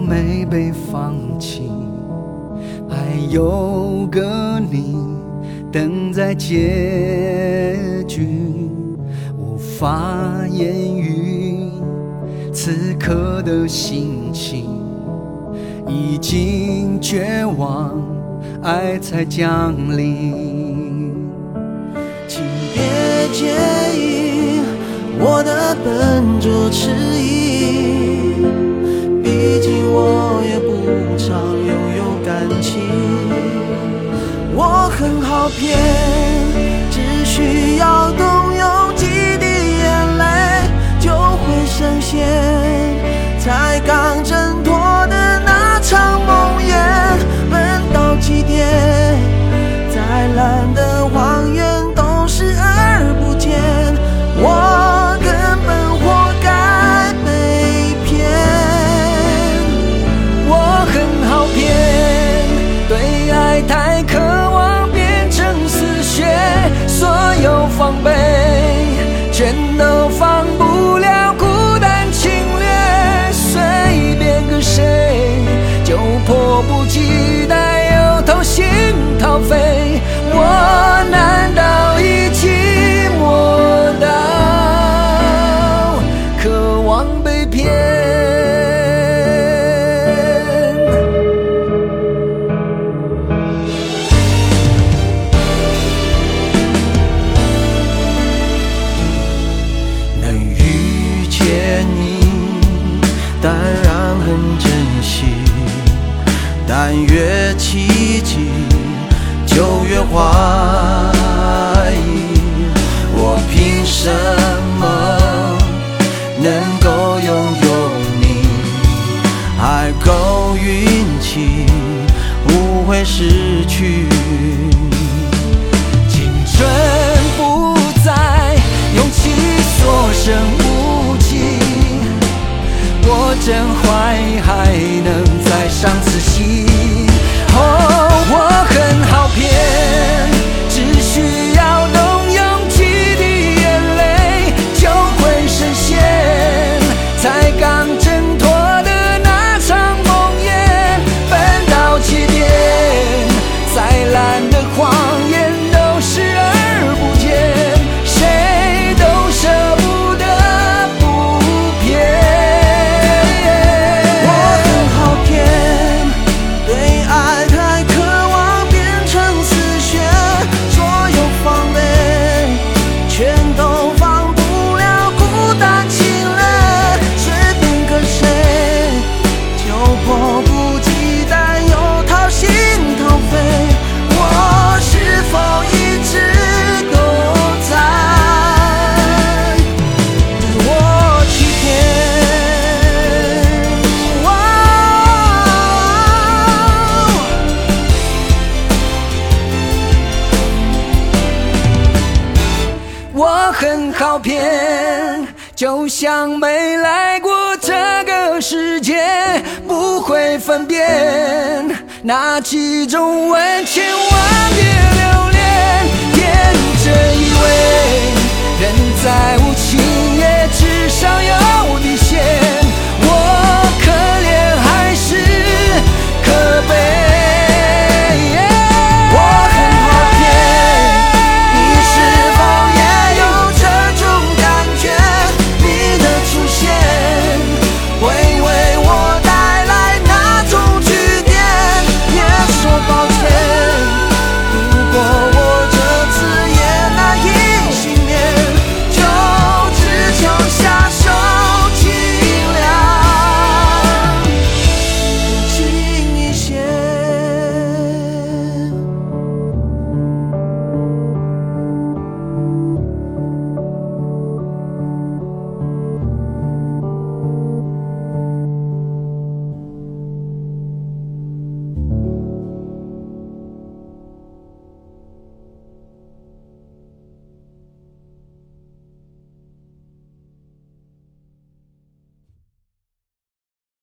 没被放弃还有个你等在结局无法言语此刻的心情已经绝望爱才降临。请别介意我的笨拙迟疑。照片。全都放不了，孤单侵略，随便跟谁，就迫不及待又掏心掏肺。我。越奇迹就越滑好骗，就像没来过这个世界，不会分辨那几种吻，千万别留恋。